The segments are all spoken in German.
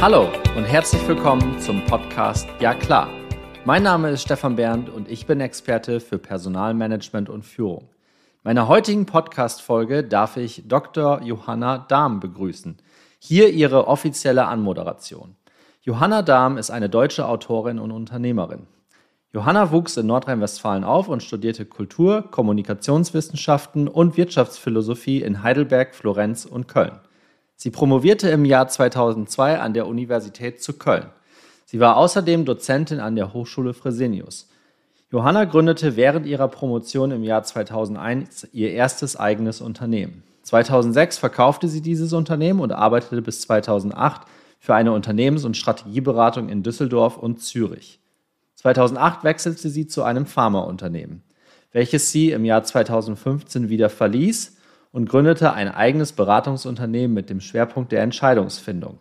Hallo und herzlich willkommen zum Podcast Ja klar. Mein Name ist Stefan Bernd und ich bin Experte für Personalmanagement und Führung. In meiner heutigen Podcast-Folge darf ich Dr. Johanna Dahm begrüßen. Hier ihre offizielle Anmoderation. Johanna Dahm ist eine deutsche Autorin und Unternehmerin. Johanna wuchs in Nordrhein-Westfalen auf und studierte Kultur, Kommunikationswissenschaften und Wirtschaftsphilosophie in Heidelberg, Florenz und Köln. Sie promovierte im Jahr 2002 an der Universität zu Köln. Sie war außerdem Dozentin an der Hochschule Fresenius. Johanna gründete während ihrer Promotion im Jahr 2001 ihr erstes eigenes Unternehmen. 2006 verkaufte sie dieses Unternehmen und arbeitete bis 2008 für eine Unternehmens- und Strategieberatung in Düsseldorf und Zürich. 2008 wechselte sie zu einem Pharmaunternehmen, welches sie im Jahr 2015 wieder verließ und gründete ein eigenes Beratungsunternehmen mit dem Schwerpunkt der Entscheidungsfindung.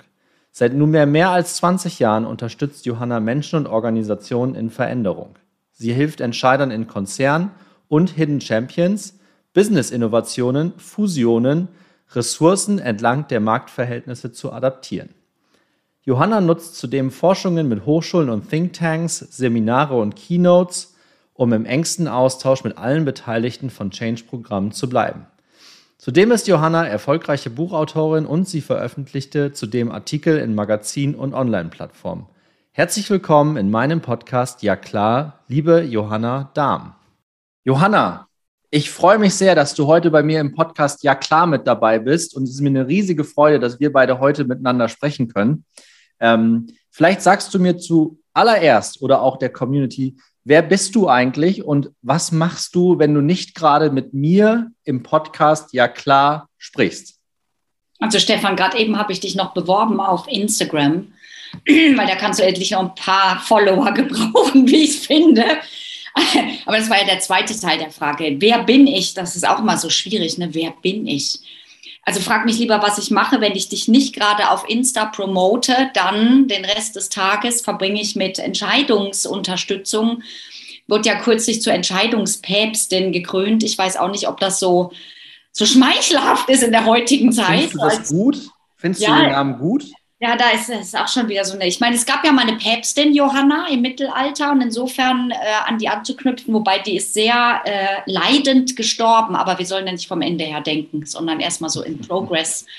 Seit nunmehr mehr als 20 Jahren unterstützt Johanna Menschen und Organisationen in Veränderung. Sie hilft Entscheidern in Konzernen und Hidden Champions, Business-Innovationen, Fusionen, Ressourcen entlang der Marktverhältnisse zu adaptieren. Johanna nutzt zudem Forschungen mit Hochschulen und Thinktanks, Seminare und Keynotes, um im engsten Austausch mit allen Beteiligten von Change-Programmen zu bleiben. Zudem ist Johanna erfolgreiche Buchautorin und sie veröffentlichte zudem Artikel in Magazinen und Online-Plattformen. Herzlich willkommen in meinem Podcast Ja klar, liebe Johanna Dahm. Johanna, ich freue mich sehr, dass du heute bei mir im Podcast Ja klar mit dabei bist und es ist mir eine riesige Freude, dass wir beide heute miteinander sprechen können. Ähm, vielleicht sagst du mir zuallererst oder auch der Community, wer bist du eigentlich und was machst du, wenn du nicht gerade mit mir im Podcast ja klar sprichst? Also Stefan, gerade eben habe ich dich noch beworben auf Instagram, weil da kannst du endlich noch ein paar Follower gebrauchen, wie ich finde. Aber das war ja der zweite Teil der Frage. Wer bin ich? Das ist auch mal so schwierig. Ne? Wer bin ich? Also frag mich lieber, was ich mache, wenn ich dich nicht gerade auf Insta promote, dann den Rest des Tages verbringe ich mit Entscheidungsunterstützung. Wird ja kürzlich zur Entscheidungspäpstin gekrönt. Ich weiß auch nicht, ob das so, so schmeichelhaft ist in der heutigen Zeit. Findest du das gut? Findest ja, du den Namen gut? Ja, da ist es auch schon wieder so eine. Ich meine, es gab ja mal eine Päpstin, Johanna, im Mittelalter und insofern äh, an die anzuknüpfen, wobei die ist sehr äh, leidend gestorben, aber wir sollen ja nicht vom Ende her denken, sondern erstmal so in Progress.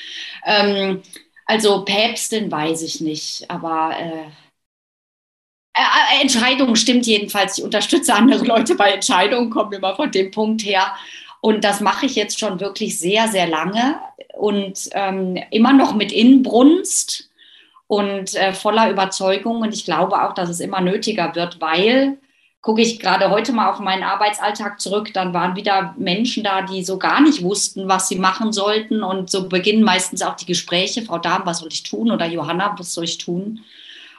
Ähm, also Päpstin weiß ich nicht, aber äh, äh, äh, Entscheidungen stimmt jedenfalls. Ich unterstütze andere Leute bei Entscheidungen, kommen immer von dem Punkt her. Und das mache ich jetzt schon wirklich sehr, sehr lange und ähm, immer noch mit Inbrunst und äh, voller Überzeugung. Und ich glaube auch, dass es immer nötiger wird, weil gucke ich gerade heute mal auf meinen Arbeitsalltag zurück, dann waren wieder Menschen da, die so gar nicht wussten, was sie machen sollten. Und so beginnen meistens auch die Gespräche, Frau Dahm, was soll ich tun? Oder Johanna, was soll ich tun?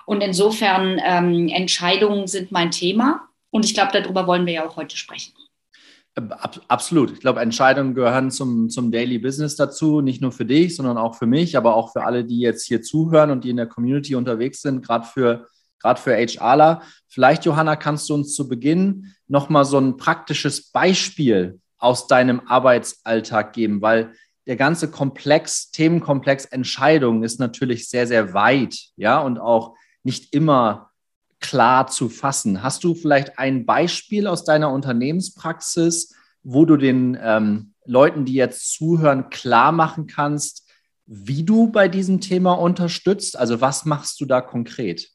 Und insofern ähm, Entscheidungen sind mein Thema. Und ich glaube, darüber wollen wir ja auch heute sprechen. Absolut. Ich glaube, Entscheidungen gehören zum, zum Daily Business dazu, nicht nur für dich, sondern auch für mich, aber auch für alle, die jetzt hier zuhören und die in der Community unterwegs sind, gerade für, gerade für HRler. Vielleicht, Johanna, kannst du uns zu Beginn nochmal so ein praktisches Beispiel aus deinem Arbeitsalltag geben, weil der ganze Komplex, Themenkomplex Entscheidungen ist natürlich sehr, sehr weit, ja, und auch nicht immer klar zu fassen. Hast du vielleicht ein Beispiel aus deiner Unternehmenspraxis, wo du den ähm, Leuten, die jetzt zuhören, klar machen kannst, wie du bei diesem Thema unterstützt? Also was machst du da konkret?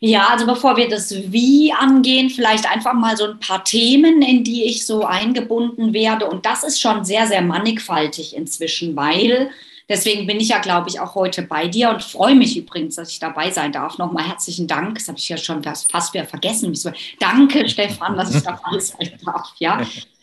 Ja, also bevor wir das Wie angehen, vielleicht einfach mal so ein paar Themen, in die ich so eingebunden werde. Und das ist schon sehr, sehr mannigfaltig inzwischen, weil Deswegen bin ich ja, glaube ich, auch heute bei dir und freue mich übrigens, dass ich dabei sein darf. Nochmal herzlichen Dank. Das habe ich ja schon fast wieder vergessen. Danke, Stefan, dass ich dabei sein darf. Ja,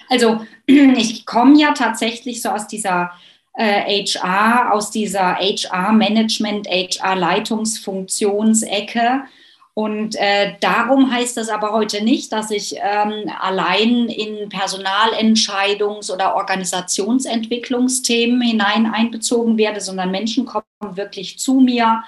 also ich komme ja tatsächlich so aus dieser äh, HR, aus dieser HR-Management, HR-Leitungsfunktionsecke und äh, darum heißt das aber heute nicht, dass ich ähm, allein in Personalentscheidungs- oder Organisationsentwicklungsthemen hinein einbezogen werde, sondern Menschen kommen wirklich zu mir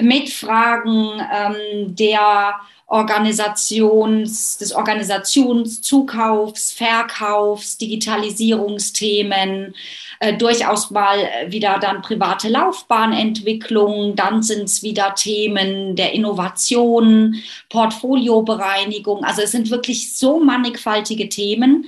mit Fragen ähm, der Organisations, des Organisationszukaufs, Verkaufs, Digitalisierungsthemen, äh, durchaus mal wieder dann private Laufbahnentwicklung, dann sind es wieder Themen der Innovation, Portfoliobereinigung. Also es sind wirklich so mannigfaltige Themen,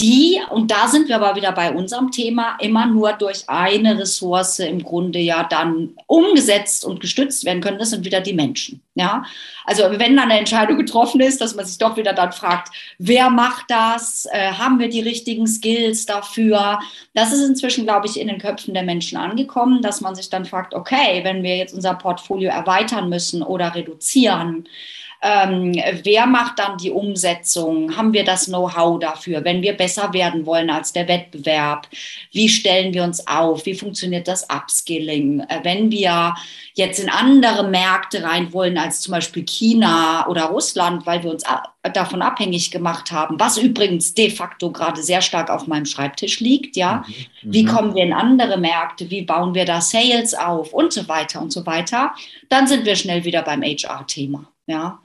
die, und da sind wir aber wieder bei unserem Thema, immer nur durch eine Ressource im Grunde ja dann umgesetzt und gestützt werden können. Das sind wieder die Menschen. Ja, also wenn dann eine Entscheidung getroffen ist, dass man sich doch wieder dann fragt, wer macht das? Äh, haben wir die richtigen Skills dafür? Das ist inzwischen, glaube ich, in den Köpfen der Menschen angekommen, dass man sich dann fragt, okay, wenn wir jetzt unser Portfolio erweitern müssen oder reduzieren, ähm, wer macht dann die Umsetzung? Haben wir das Know-how dafür? Wenn wir besser werden wollen als der Wettbewerb, wie stellen wir uns auf? Wie funktioniert das Upskilling? Äh, wenn wir jetzt in andere Märkte rein wollen als zum Beispiel China oder Russland, weil wir uns davon abhängig gemacht haben, was übrigens de facto gerade sehr stark auf meinem Schreibtisch liegt, ja. Mhm. Wie mhm. kommen wir in andere Märkte? Wie bauen wir da Sales auf und so weiter und so weiter? Dann sind wir schnell wieder beim HR-Thema, ja.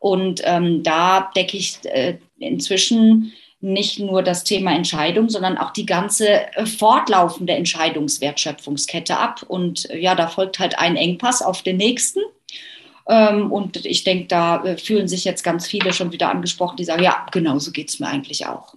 Und ähm, da decke ich äh, inzwischen nicht nur das Thema Entscheidung, sondern auch die ganze äh, fortlaufende Entscheidungswertschöpfungskette ab. Und äh, ja, da folgt halt ein Engpass auf den nächsten. Ähm, und ich denke, da äh, fühlen sich jetzt ganz viele schon wieder angesprochen, die sagen, ja, genau so geht es mir eigentlich auch.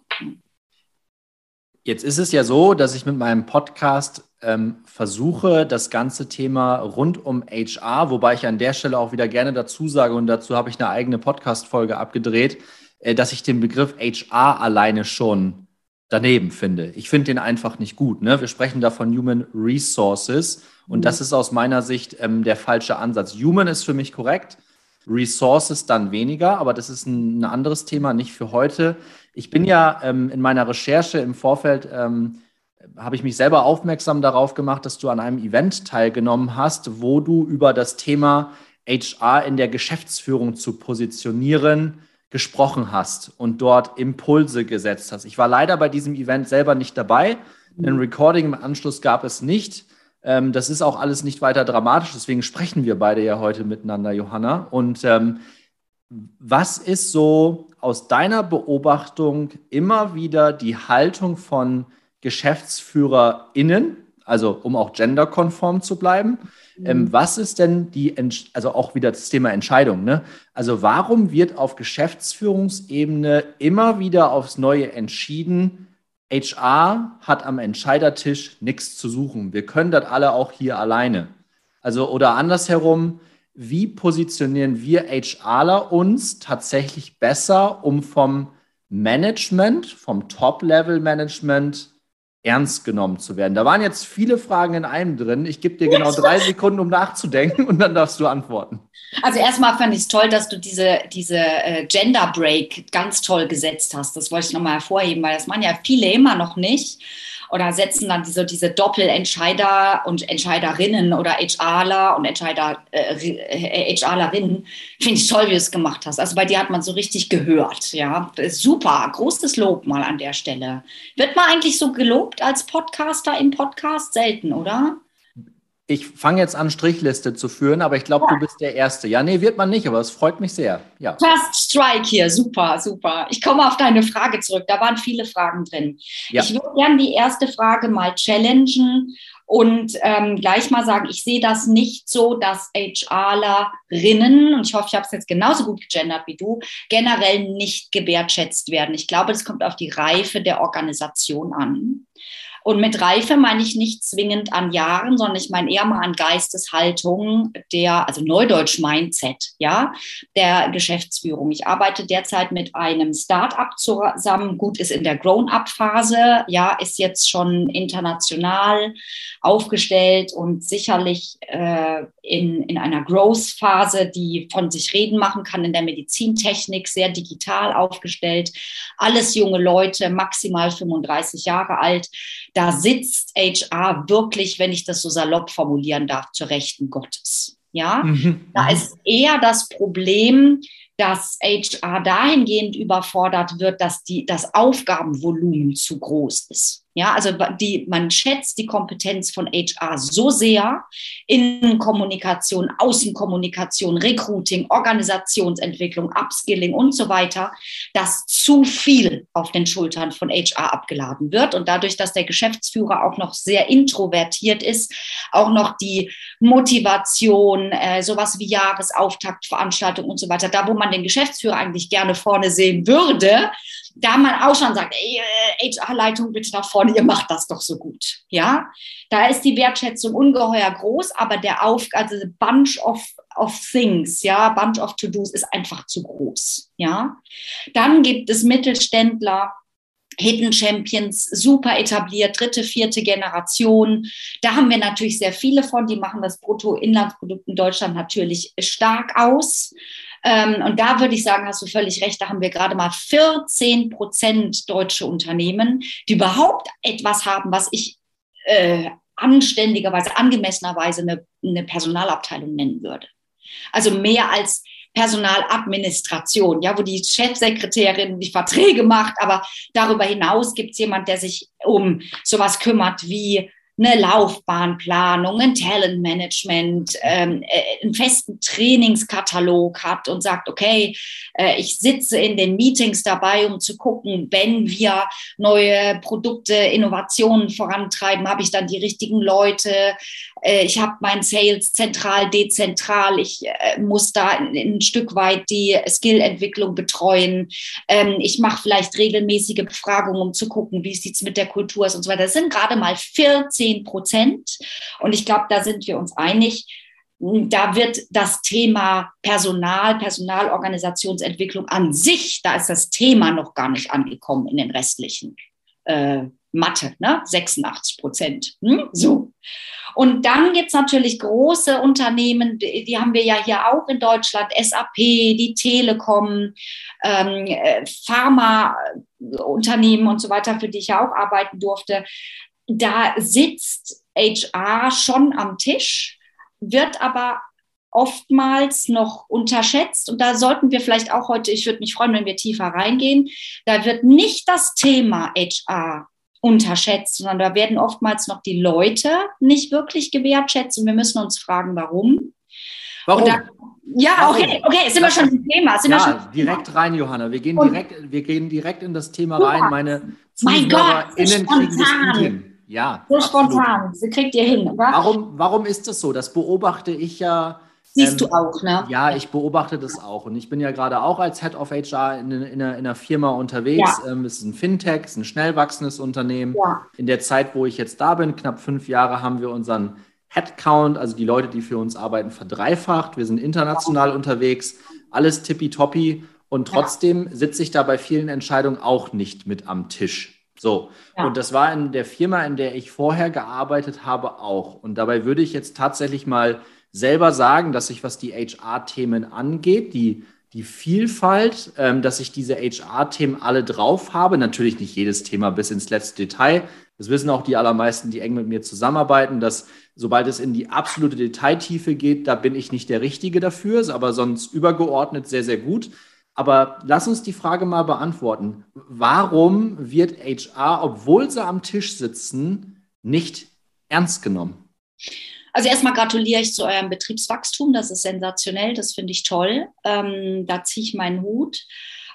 Jetzt ist es ja so, dass ich mit meinem Podcast ähm, versuche, das ganze Thema rund um HR, wobei ich an der Stelle auch wieder gerne dazu sage, und dazu habe ich eine eigene Podcast-Folge abgedreht, äh, dass ich den Begriff HR alleine schon daneben finde. Ich finde den einfach nicht gut. Ne? Wir sprechen da von Human Resources und mhm. das ist aus meiner Sicht ähm, der falsche Ansatz. Human ist für mich korrekt, Resources dann weniger, aber das ist ein, ein anderes Thema, nicht für heute. Ich bin ja ähm, in meiner Recherche im Vorfeld ähm, habe ich mich selber aufmerksam darauf gemacht, dass du an einem Event teilgenommen hast, wo du über das Thema HR in der Geschäftsführung zu positionieren gesprochen hast und dort Impulse gesetzt hast. Ich war leider bei diesem Event selber nicht dabei. Ein Recording im Anschluss gab es nicht. Ähm, das ist auch alles nicht weiter dramatisch, deswegen sprechen wir beide ja heute miteinander, Johanna. Und ähm, was ist so aus deiner Beobachtung immer wieder die Haltung von GeschäftsführerInnen, also um auch genderkonform zu bleiben. Mhm. Ähm, was ist denn die, also auch wieder das Thema Entscheidung, ne? Also warum wird auf Geschäftsführungsebene immer wieder aufs Neue entschieden, HR hat am Entscheidertisch nichts zu suchen. Wir können das alle auch hier alleine. Also oder andersherum, wie positionieren wir HRler uns tatsächlich besser, um vom Management, vom Top-Level-Management ernst genommen zu werden? Da waren jetzt viele Fragen in einem drin. Ich gebe dir genau drei Sekunden, um nachzudenken und dann darfst du antworten. Also erstmal fand ich es toll, dass du diese, diese äh, Gender Break ganz toll gesetzt hast. Das wollte ich nochmal hervorheben, weil das machen ja viele immer noch nicht oder setzen dann diese, diese Doppelentscheider und Entscheiderinnen oder HRler und Entscheider, äh, HRlerinnen. Finde ich toll, wie du es gemacht hast. Also bei dir hat man so richtig gehört. Ja, super. Großes Lob mal an der Stelle. Wird man eigentlich so gelobt als Podcaster im Podcast? Selten, oder? Ich fange jetzt an, Strichliste zu führen, aber ich glaube, ja. du bist der Erste. Ja, nee, wird man nicht, aber es freut mich sehr. Ja. First Strike hier, super, super. Ich komme auf deine Frage zurück. Da waren viele Fragen drin. Ja. Ich würde gerne die erste Frage mal challengen und ähm, gleich mal sagen, ich sehe das nicht so, dass HRlerinnen, und ich hoffe, ich habe es jetzt genauso gut gegendert wie du, generell nicht gewertschätzt werden. Ich glaube, das kommt auf die Reife der Organisation an. Und mit Reife meine ich nicht zwingend an Jahren, sondern ich meine eher mal an Geisteshaltung der, also Neudeutsch Mindset, ja, der Geschäftsführung. Ich arbeite derzeit mit einem Start-up zusammen. Gut, ist in der Grown-up-Phase, ja, ist jetzt schon international aufgestellt und sicherlich äh, in, in einer Growth-Phase, die von sich reden machen kann in der Medizintechnik, sehr digital aufgestellt. Alles junge Leute, maximal 35 Jahre alt da sitzt HR wirklich, wenn ich das so salopp formulieren darf, zur Rechten Gottes. Ja, mhm. da ist eher das Problem, dass HR dahingehend überfordert wird, dass die, das Aufgabenvolumen zu groß ist. Ja, also die, man schätzt die Kompetenz von HR so sehr in Kommunikation, Außenkommunikation, Recruiting, Organisationsentwicklung, Upskilling und so weiter, dass zu viel auf den Schultern von HR abgeladen wird. Und dadurch, dass der Geschäftsführer auch noch sehr introvertiert ist, auch noch die Motivation, äh, sowas wie Jahresauftaktveranstaltungen und so weiter, da wo man den Geschäftsführer eigentlich gerne vorne sehen würde, da man auch schon sagt, HR-Leitung bitte nach vorne, ihr macht das doch so gut. Ja, da ist die Wertschätzung ungeheuer groß, aber der Auf, also Bunch of, of Things, ja, Bunch of To-Dos ist einfach zu groß. Ja, dann gibt es Mittelständler, Hidden Champions, super etabliert, dritte, vierte Generation. Da haben wir natürlich sehr viele von, die machen das Bruttoinlandsprodukt in Deutschland natürlich stark aus. Ähm, und da würde ich sagen, hast du völlig recht, da haben wir gerade mal 14 Prozent deutsche Unternehmen, die überhaupt etwas haben, was ich äh, anständigerweise, angemessenerweise eine, eine Personalabteilung nennen würde. Also mehr als Personaladministration, ja, wo die Chefsekretärin die Verträge macht, aber darüber hinaus gibt es jemand, der sich um sowas kümmert wie eine Laufbahnplanung, ein Talentmanagement, ähm, äh, einen festen Trainingskatalog hat und sagt, okay, äh, ich sitze in den Meetings dabei, um zu gucken, wenn wir neue Produkte, Innovationen vorantreiben, habe ich dann die richtigen Leute, äh, ich habe mein Sales zentral, dezentral, ich äh, muss da ein, ein Stück weit die Skillentwicklung betreuen, ähm, ich mache vielleicht regelmäßige Befragungen, um zu gucken, wie es mit der Kultur aus und so weiter. Das sind gerade mal 14 zehn Prozent. Und ich glaube, da sind wir uns einig. Da wird das Thema Personal, Personalorganisationsentwicklung an sich, da ist das Thema noch gar nicht angekommen in den restlichen äh, Mathe, ne? 86 Prozent. Hm? So. Und dann gibt es natürlich große Unternehmen, die, die, haben wir ja hier auch in Deutschland, SAP, die Telekom, ähm, äh, Pharmaunternehmen und so weiter, für die ich ja auch arbeiten durfte da sitzt HR schon am Tisch, wird aber oftmals noch unterschätzt. Und da sollten wir vielleicht auch heute, ich würde mich freuen, wenn wir tiefer reingehen, da wird nicht das Thema HR unterschätzt, sondern da werden oftmals noch die Leute nicht wirklich gewertschätzt. Und wir müssen uns fragen, warum. Warum? Da, ja, okay, okay, sind wir schon im Thema. Sind ja, wir schon direkt rein, Johanna. Wir gehen, direkt, wir gehen direkt in das Thema rein. Meine mein Gott, innen kriegen das hin. Ja. So spontan, sie kriegt ihr hin, oder? Warum, warum ist das so? Das beobachte ich ja. Siehst ähm, du auch, ne? Ja, ich beobachte das auch. Und ich bin ja gerade auch als Head of HR in, in, einer, in einer, Firma unterwegs. Ja. Ähm, es ist ein Fintech, es ist ein schnell wachsendes Unternehmen. Ja. In der Zeit, wo ich jetzt da bin, knapp fünf Jahre, haben wir unseren Headcount, also die Leute, die für uns arbeiten, verdreifacht. Wir sind international ja. unterwegs, alles tippitoppi. Und trotzdem sitze ich da bei vielen Entscheidungen auch nicht mit am Tisch. So, ja. und das war in der Firma, in der ich vorher gearbeitet habe, auch. Und dabei würde ich jetzt tatsächlich mal selber sagen, dass ich, was die HR-Themen angeht, die, die Vielfalt, ähm, dass ich diese HR-Themen alle drauf habe. Natürlich nicht jedes Thema bis ins letzte Detail. Das wissen auch die allermeisten, die eng mit mir zusammenarbeiten, dass sobald es in die absolute Detailtiefe geht, da bin ich nicht der Richtige dafür, aber sonst übergeordnet sehr, sehr gut. Aber lass uns die Frage mal beantworten. Warum wird HR, obwohl sie am Tisch sitzen, nicht ernst genommen? Also erstmal gratuliere ich zu eurem Betriebswachstum. Das ist sensationell. Das finde ich toll. Ähm, da ziehe ich meinen Hut.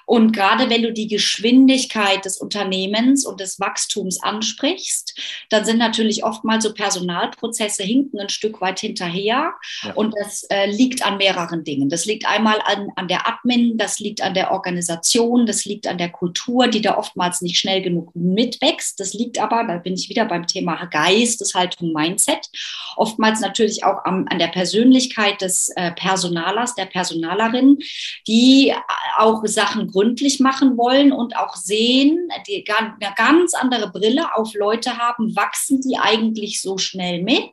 Und gerade wenn du die Geschwindigkeit des Unternehmens und des Wachstums ansprichst, dann sind natürlich oftmals so Personalprozesse hinken ein Stück weit hinterher. Ja. Und das äh, liegt an mehreren Dingen. Das liegt einmal an, an der Admin, das liegt an der Organisation, das liegt an der Kultur, die da oftmals nicht schnell genug mitwächst. Das liegt aber, da bin ich wieder beim Thema Geisteshaltung, Mindset, oftmals natürlich auch am, an der Persönlichkeit des äh, Personalers, der Personalerin, die auch Sachen gründlich machen wollen und auch sehen, die eine ganz andere Brille auf Leute haben, wachsen die eigentlich so schnell mit?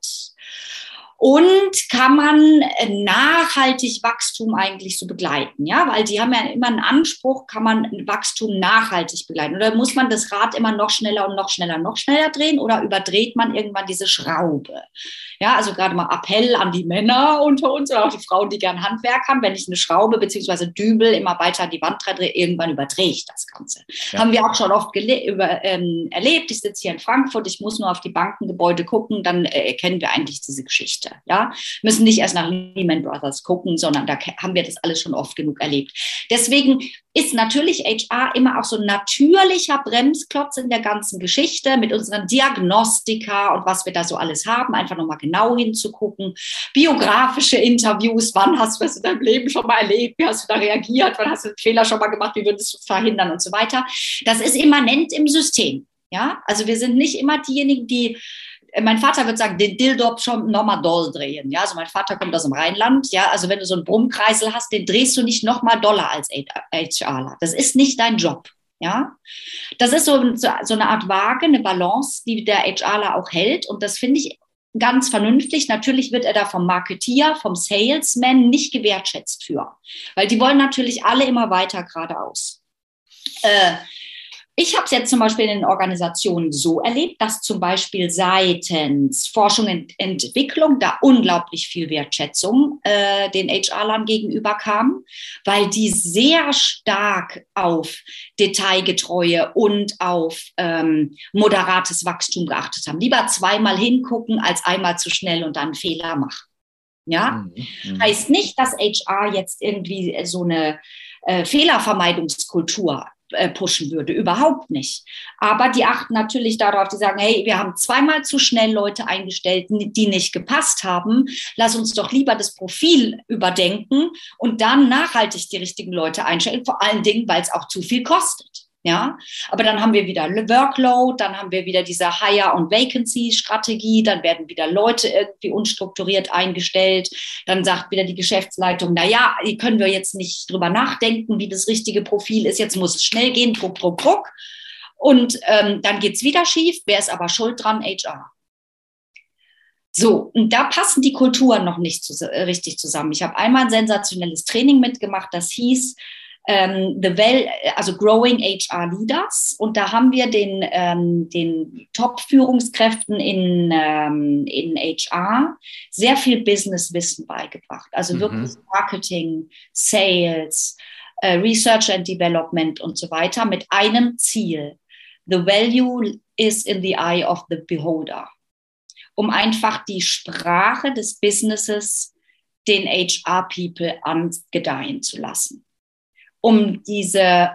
und kann man äh, nachhaltig Wachstum eigentlich so begleiten, ja, weil die haben ja immer einen Anspruch, kann man Wachstum nachhaltig begleiten oder muss man das Rad immer noch schneller und noch schneller, noch schneller drehen oder überdreht man irgendwann diese Schraube? Ja, also gerade mal Appell an die Männer unter uns oder auch die Frauen, die gern Handwerk haben, wenn ich eine Schraube beziehungsweise Dübel immer weiter an die Wand drehe, irgendwann überdrehe ich das Ganze. Ja. Haben wir auch schon oft über, ähm, erlebt. Ich sitze hier in Frankfurt, ich muss nur auf die Bankengebäude gucken, dann äh, erkennen wir eigentlich diese Geschichte. Geschichte. Ja, müssen nicht erst nach Lehman Brothers gucken, sondern da haben wir das alles schon oft genug erlebt. Deswegen ist natürlich HR immer auch so ein natürlicher Bremsklotz in der ganzen Geschichte mit unseren Diagnostika und was wir da so alles haben, einfach nochmal genau hinzugucken. Biografische Interviews, wann hast du das in deinem Leben schon mal erlebt, wie hast du da reagiert, wann hast du einen Fehler schon mal gemacht, wie würdest du verhindern und so weiter. Das ist immanent im System. Ja, also wir sind nicht immer diejenigen, die äh, mein Vater wird sagen, den Dildo schon nochmal doll drehen. Ja, also mein Vater kommt aus dem Rheinland. Ja, also wenn du so einen Brummkreisel hast, den drehst du nicht nochmal doller als HRler. Das ist nicht dein Job. Ja, das ist so, so eine Art Waage, eine Balance, die der HRler auch hält. Und das finde ich ganz vernünftig. Natürlich wird er da vom Marketier, vom Salesman nicht gewertschätzt für, weil die wollen natürlich alle immer weiter geradeaus. Äh, ich habe es jetzt zum Beispiel in den Organisationen so erlebt, dass zum Beispiel seitens Forschung und Entwicklung da unglaublich viel Wertschätzung äh, den HR-Lern gegenüber kam, weil die sehr stark auf Detailgetreue und auf ähm, moderates Wachstum geachtet haben. Lieber zweimal hingucken, als einmal zu schnell und dann Fehler machen. Ja, mhm. mhm. heißt nicht, dass HR jetzt irgendwie so eine äh, Fehlervermeidungskultur pushen würde. Überhaupt nicht. Aber die achten natürlich darauf, die sagen, hey, wir haben zweimal zu schnell Leute eingestellt, die nicht gepasst haben. Lass uns doch lieber das Profil überdenken und dann nachhaltig die richtigen Leute einstellen. Vor allen Dingen, weil es auch zu viel kostet. Ja, aber dann haben wir wieder Workload, dann haben wir wieder diese Hire- und Vacancy-Strategie, dann werden wieder Leute irgendwie unstrukturiert eingestellt. Dann sagt wieder die Geschäftsleitung, na ja, können wir jetzt nicht drüber nachdenken, wie das richtige Profil ist. Jetzt muss es schnell gehen, druck, druck, druck. Und ähm, dann geht's wieder schief. Wer ist aber schuld dran? HR. So, und da passen die Kulturen noch nicht zu, äh, richtig zusammen. Ich habe einmal ein sensationelles Training mitgemacht, das hieß, ähm, the well, also Growing HR Leaders. Und da haben wir den, ähm, den Top-Führungskräften in, ähm, in HR sehr viel Business-Wissen beigebracht. Also mhm. wirklich Marketing, Sales, äh, Research and Development und so weiter mit einem Ziel. The value is in the eye of the beholder. Um einfach die Sprache des Businesses den HR-People angedeihen zu lassen um diese, äh,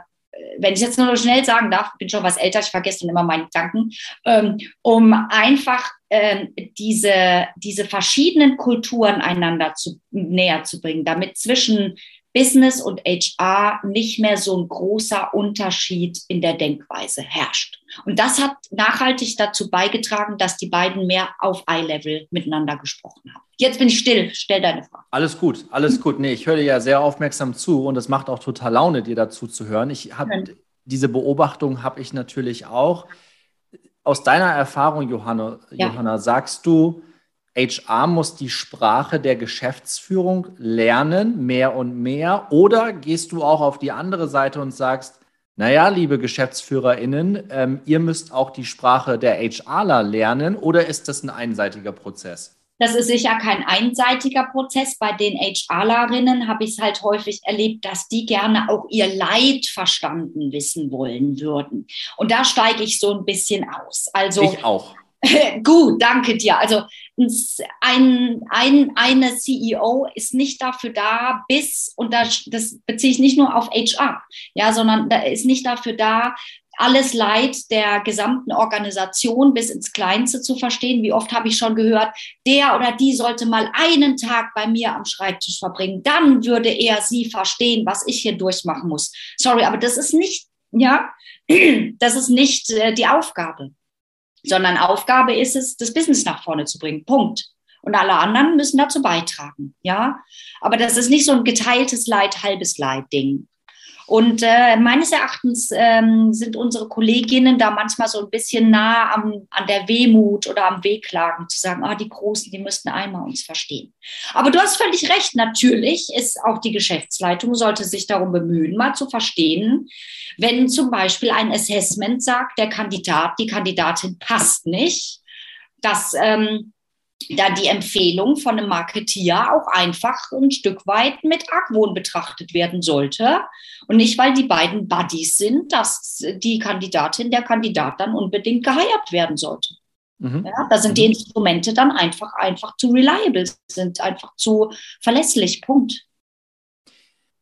wenn ich jetzt nur schnell sagen darf, bin schon was älter, ich vergesse dann immer meine Gedanken, ähm, um einfach ähm, diese, diese verschiedenen Kulturen einander zu, näher zu bringen, damit zwischen Business und HR nicht mehr so ein großer Unterschied in der Denkweise herrscht. Und das hat nachhaltig dazu beigetragen, dass die beiden mehr auf Eye-Level miteinander gesprochen haben. Jetzt bin ich still, stell deine Frage. Alles gut, alles gut. Nee, ich höre dir ja sehr aufmerksam zu und es macht auch total Laune, dir dazu zu hören. Ich habe ja. diese Beobachtung habe ich natürlich auch. Aus deiner Erfahrung, Johanna, ja. Johanna, sagst du, HR muss die Sprache der Geschäftsführung lernen, mehr und mehr? Oder gehst du auch auf die andere Seite und sagst, naja, liebe GeschäftsführerInnen, ähm, ihr müsst auch die Sprache der HRler lernen oder ist das ein einseitiger Prozess? Das ist sicher kein einseitiger Prozess. Bei den HRlerinnen habe ich es halt häufig erlebt, dass die gerne auch ihr Leid verstanden wissen wollen würden. Und da steige ich so ein bisschen aus. Also ich auch. Gut, danke dir. Also ein, ein, eine CEO ist nicht dafür da, bis, und das, das beziehe ich nicht nur auf HR, ja, sondern da ist nicht dafür da, alles Leid der gesamten Organisation bis ins Kleinste zu verstehen. Wie oft habe ich schon gehört, der oder die sollte mal einen Tag bei mir am Schreibtisch verbringen. Dann würde er sie verstehen, was ich hier durchmachen muss. Sorry, aber das ist nicht, ja, das ist nicht äh, die Aufgabe sondern Aufgabe ist es, das Business nach vorne zu bringen. Punkt. Und alle anderen müssen dazu beitragen, ja. Aber das ist nicht so ein geteiltes Leid, halbes Leid-Ding. Und äh, meines Erachtens ähm, sind unsere Kolleginnen da manchmal so ein bisschen nah am, an der Wehmut oder am Wehklagen, zu sagen, ah, die Großen, die müssten einmal uns verstehen. Aber du hast völlig recht, natürlich ist auch die Geschäftsleitung, sollte sich darum bemühen, mal zu verstehen, wenn zum Beispiel ein Assessment sagt, der Kandidat, die Kandidatin passt nicht, dass ähm, da die Empfehlung von einem Marketier auch einfach ein Stück weit mit Argwohn betrachtet werden sollte. Und nicht, weil die beiden Buddies sind, dass die Kandidatin, der Kandidat dann unbedingt geheiert werden sollte. Mhm. Ja, da sind die mhm. Instrumente dann einfach, einfach zu reliable, sind einfach zu verlässlich. Punkt.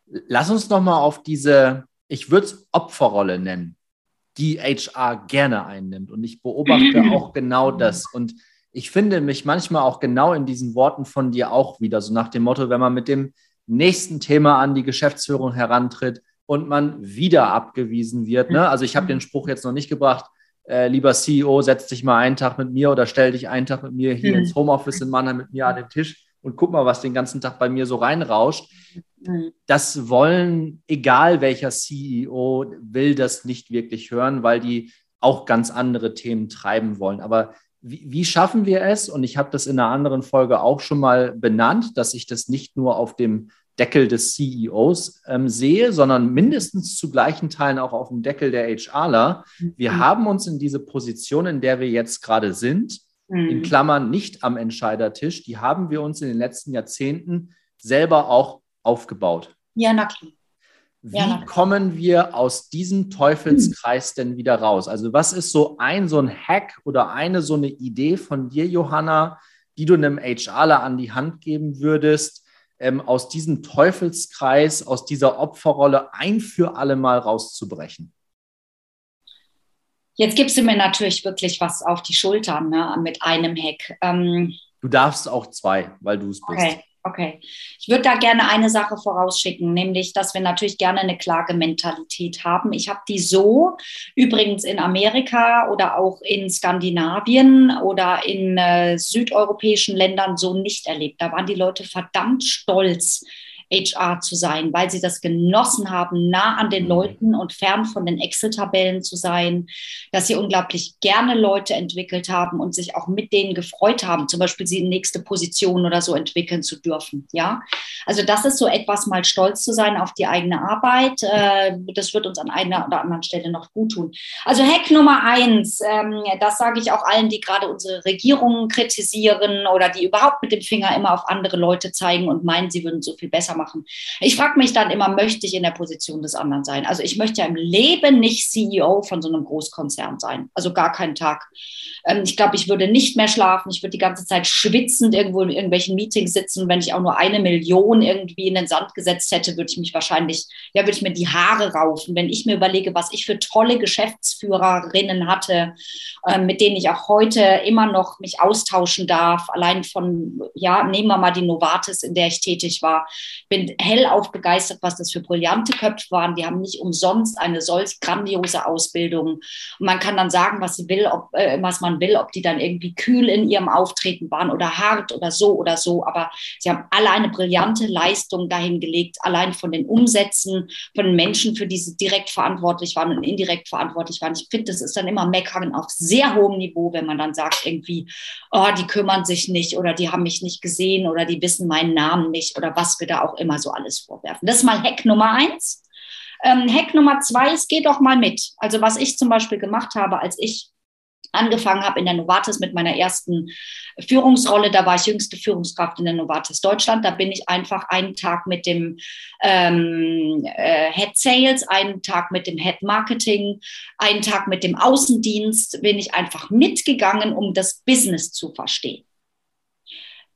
Lass uns noch mal auf diese, ich würde es Opferrolle nennen, die HR gerne einnimmt. Und ich beobachte auch genau das. Und ich finde mich manchmal auch genau in diesen Worten von dir auch wieder, so nach dem Motto, wenn man mit dem nächsten Thema an die Geschäftsführung herantritt und man wieder abgewiesen wird. Ne? Also ich habe den Spruch jetzt noch nicht gebracht, äh, lieber CEO, setz dich mal einen Tag mit mir oder stell dich einen Tag mit mir hier mhm. ins Homeoffice in Mannheim mit mir an den Tisch und guck mal, was den ganzen Tag bei mir so reinrauscht. Mhm. Das wollen, egal welcher CEO, will das nicht wirklich hören, weil die auch ganz andere Themen treiben wollen. Aber wie, wie schaffen wir es? Und ich habe das in einer anderen Folge auch schon mal benannt, dass ich das nicht nur auf dem Deckel des CEOs ähm, sehe, sondern mindestens zu gleichen Teilen auch auf dem Deckel der HRler. Wir mhm. haben uns in diese Position, in der wir jetzt gerade sind, mhm. in Klammern nicht am Entscheidertisch, die haben wir uns in den letzten Jahrzehnten selber auch aufgebaut. Ja, na klar. Wie ja, kommen wir aus diesem Teufelskreis denn wieder raus? Also was ist so ein so ein Hack oder eine so eine Idee von dir, Johanna, die du einem HRler an die Hand geben würdest, ähm, aus diesem Teufelskreis, aus dieser Opferrolle ein für alle Mal rauszubrechen? Jetzt gibst du mir natürlich wirklich was auf die Schultern ne, mit einem Hack. Ähm, du darfst auch zwei, weil du es bist. Okay. Okay. Ich würde da gerne eine Sache vorausschicken, nämlich, dass wir natürlich gerne eine Klagementalität haben. Ich habe die so übrigens in Amerika oder auch in Skandinavien oder in äh, südeuropäischen Ländern so nicht erlebt. Da waren die Leute verdammt stolz, HR zu sein, weil sie das genossen haben, nah an den mhm. Leuten und fern von den Excel-Tabellen zu sein, dass sie unglaublich gerne Leute entwickelt haben und sich auch mit denen gefreut haben, zum Beispiel sie in nächste Position oder so entwickeln zu dürfen. Ja, also das ist so etwas, mal stolz zu sein auf die eigene Arbeit. Äh, das wird uns an einer oder anderen Stelle noch gut tun. Also Hack Nummer eins, ähm, das sage ich auch allen, die gerade unsere Regierungen kritisieren oder die überhaupt mit dem Finger immer auf andere Leute zeigen und meinen, sie würden so viel besser machen. Ich frage mich dann immer, möchte ich in der Position des anderen sein? Also ich möchte ja im Leben nicht CEO von so einem Großkonzern sein. Also gar keinen Tag. Ähm, ich glaube, ich würde nicht mehr schlafen. Ich würde die ganze Zeit schwitzend irgendwo in irgendwelchen Meetings sitzen. Wenn ich auch nur eine Million irgendwie in den Sand gesetzt hätte, würde ich mich wahrscheinlich, ja, würde ich mir die Haare raufen. Wenn ich mir überlege, was ich für tolle Geschäftsführerinnen hatte, ähm, mit denen ich auch heute immer noch mich austauschen darf, allein von, ja, nehmen wir mal die Novartis, in der ich tätig war, bin hellauf begeistert, was das für brillante Köpfe waren. Die haben nicht umsonst eine solch grandiose Ausbildung. Und man kann dann sagen, was will, ob, äh, was man will, ob die dann irgendwie kühl in ihrem Auftreten waren oder hart oder so oder so. Aber sie haben alle eine brillante Leistung dahingelegt, allein von den Umsätzen, von den Menschen, für die sie direkt verantwortlich waren und indirekt verantwortlich waren. Ich finde, das ist dann immer Meckern auf sehr hohem Niveau, wenn man dann sagt irgendwie, oh, die kümmern sich nicht oder die haben mich nicht gesehen oder die wissen meinen Namen nicht oder was wir da auch immer so alles vorwerfen. Das ist mal Hack Nummer eins. Ähm, Hack Nummer zwei ist, geh doch mal mit. Also was ich zum Beispiel gemacht habe, als ich angefangen habe in der Novartis mit meiner ersten Führungsrolle. Da war ich jüngste Führungskraft in der Novartis Deutschland. Da bin ich einfach einen Tag mit dem ähm, äh, Head Sales, einen Tag mit dem Head Marketing, einen Tag mit dem Außendienst, bin ich einfach mitgegangen, um das Business zu verstehen.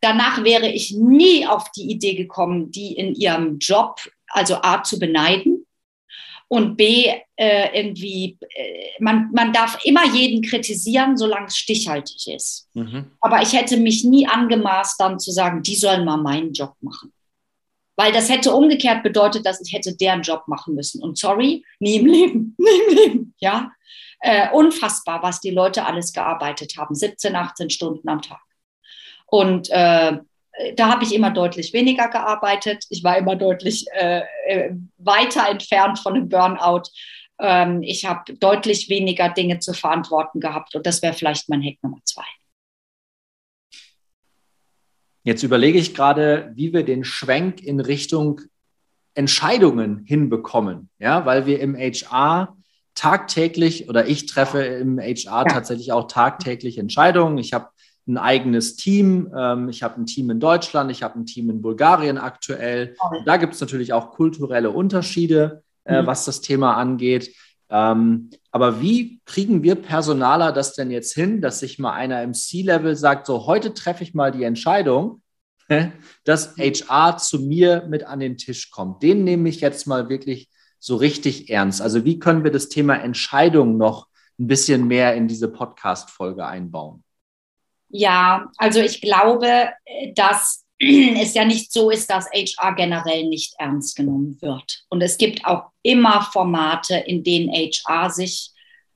Danach wäre ich nie auf die Idee gekommen, die in ihrem Job, also A, zu beneiden und B, äh, irgendwie, äh, man, man darf immer jeden kritisieren, solange es stichhaltig ist. Mhm. Aber ich hätte mich nie angemaßt, dann zu sagen, die sollen mal meinen Job machen. Weil das hätte umgekehrt bedeutet, dass ich hätte deren Job machen müssen. Und sorry, nie im Leben, nie im Leben, ja. Äh, unfassbar, was die Leute alles gearbeitet haben, 17, 18 Stunden am Tag. Und äh, da habe ich immer deutlich weniger gearbeitet. Ich war immer deutlich äh, äh weiter entfernt von einem Burnout. Ähm, ich habe deutlich weniger Dinge zu verantworten gehabt und das wäre vielleicht mein Hack Nummer zwei. Jetzt überlege ich gerade, wie wir den Schwenk in Richtung Entscheidungen hinbekommen, ja, weil wir im HR tagtäglich oder ich treffe im HR ja. tatsächlich auch tagtäglich Entscheidungen. Ich habe ein eigenes Team. Ähm, ich habe ein Team in Deutschland, ich habe ein Team in Bulgarien aktuell. Da gibt es natürlich auch kulturelle Unterschiede, äh, mhm. was das Thema angeht. Ähm, aber wie kriegen wir Personaler das denn jetzt hin, dass sich mal einer im C-Level sagt, so heute treffe ich mal die Entscheidung, dass HR zu mir mit an den Tisch kommt. Den nehme ich jetzt mal wirklich so richtig ernst. Also wie können wir das Thema Entscheidung noch ein bisschen mehr in diese Podcast-Folge einbauen? Ja, also ich glaube, dass es ja nicht so ist, dass HR generell nicht ernst genommen wird. Und es gibt auch immer Formate, in denen HR sich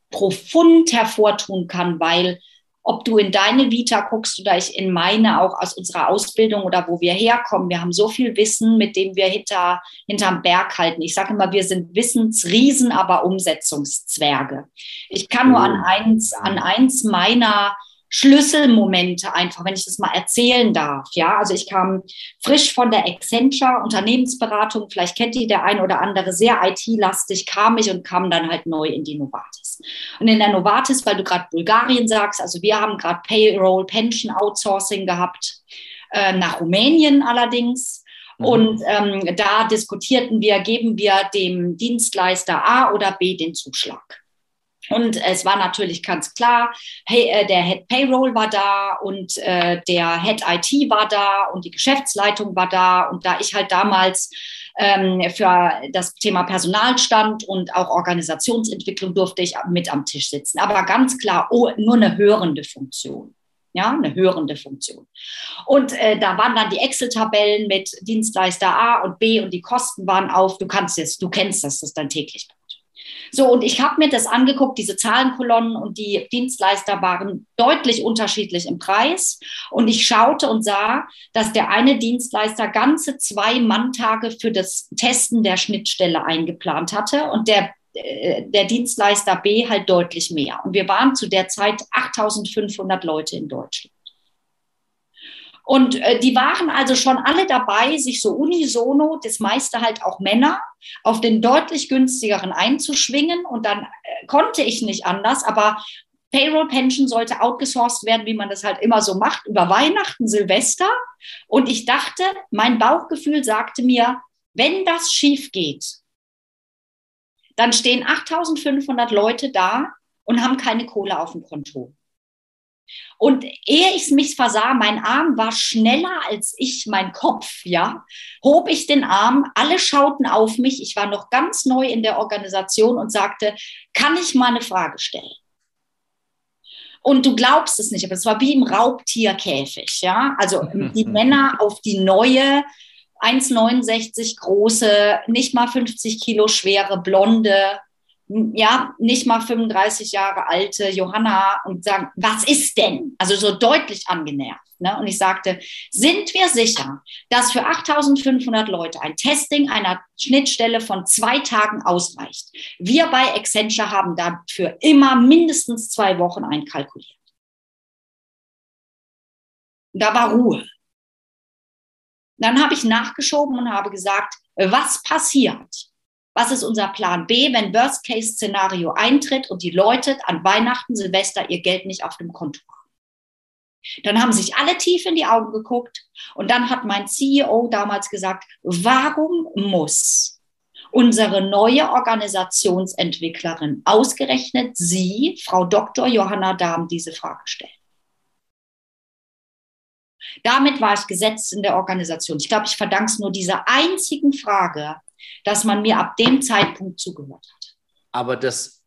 profund hervortun kann, weil ob du in deine Vita guckst oder ich in meine, auch aus unserer Ausbildung oder wo wir herkommen. Wir haben so viel Wissen, mit dem wir hinter, hinterm Berg halten. Ich sage immer, wir sind Wissensriesen, aber Umsetzungszwerge. Ich kann nur an eins, an eins meiner Schlüsselmomente einfach, wenn ich das mal erzählen darf. Ja, also ich kam frisch von der Accenture Unternehmensberatung, vielleicht kennt die der ein oder andere, sehr IT-lastig kam ich und kam dann halt neu in die Novartis. Und in der Novartis, weil du gerade Bulgarien sagst, also wir haben gerade Payroll, Pension Outsourcing gehabt, äh, nach Rumänien allerdings. Mhm. Und ähm, da diskutierten wir, geben wir dem Dienstleister A oder B den Zuschlag. Und es war natürlich ganz klar, hey, äh, der Head Payroll war da und äh, der Head IT war da und die Geschäftsleitung war da. Und da ich halt damals ähm, für das Thema Personal stand und auch Organisationsentwicklung durfte ich mit am Tisch sitzen. Aber ganz klar, oh, nur eine hörende Funktion. Ja, eine hörende Funktion. Und äh, da waren dann die Excel-Tabellen mit Dienstleister A und B und die Kosten waren auf. Du kannst es, du kennst das, das ist dein täglich so, und ich habe mir das angeguckt, diese Zahlenkolonnen und die Dienstleister waren deutlich unterschiedlich im Preis. Und ich schaute und sah, dass der eine Dienstleister ganze zwei Manntage für das Testen der Schnittstelle eingeplant hatte und der äh, der Dienstleister B halt deutlich mehr. Und wir waren zu der Zeit 8500 Leute in Deutschland. Und äh, die waren also schon alle dabei, sich so unisono, das meiste halt auch Männer, auf den deutlich günstigeren einzuschwingen. Und dann äh, konnte ich nicht anders, aber Payroll Pension sollte outgesourced werden, wie man das halt immer so macht, über Weihnachten, Silvester. Und ich dachte, mein Bauchgefühl sagte mir, wenn das schief geht, dann stehen 8500 Leute da und haben keine Kohle auf dem Konto. Und ehe ich mich versah, mein Arm war schneller als ich, mein Kopf, ja, hob ich den Arm, alle schauten auf mich, ich war noch ganz neu in der Organisation und sagte, kann ich mal eine Frage stellen? Und du glaubst es nicht, aber es war wie im Raubtierkäfig, ja. Also die Männer auf die neue, 1,69 große, nicht mal 50 Kilo schwere, blonde, ja, nicht mal 35 Jahre alte Johanna und sagen, was ist denn? Also so deutlich angenervt. Ne? Und ich sagte, sind wir sicher, dass für 8500 Leute ein Testing einer Schnittstelle von zwei Tagen ausreicht? Wir bei Accenture haben dafür immer mindestens zwei Wochen einkalkuliert. Da war Ruhe. Dann habe ich nachgeschoben und habe gesagt, was passiert, was ist unser Plan B, wenn Worst-Case-Szenario eintritt und die Leute an Weihnachten, Silvester ihr Geld nicht auf dem Konto haben? Dann haben sich alle tief in die Augen geguckt und dann hat mein CEO damals gesagt, warum muss unsere neue Organisationsentwicklerin ausgerechnet Sie, Frau Dr. Johanna Dahm, diese Frage stellen? Damit war ich gesetzt in der Organisation. Ich glaube, ich verdanke es nur dieser einzigen Frage, dass man mir ab dem Zeitpunkt zugehört hat. Aber das,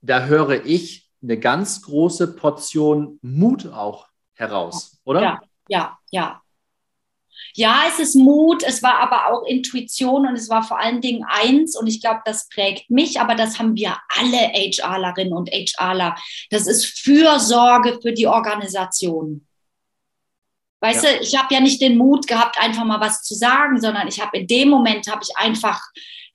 da höre ich eine ganz große Portion Mut auch heraus, oder? Ja, ja, ja. Ja, es ist Mut, es war aber auch Intuition und es war vor allen Dingen eins und ich glaube, das prägt mich, aber das haben wir alle HRlerinnen und HRler. Das ist Fürsorge für die Organisation. Weißt ja. du, ich habe ja nicht den Mut gehabt, einfach mal was zu sagen, sondern ich habe in dem Moment habe ich einfach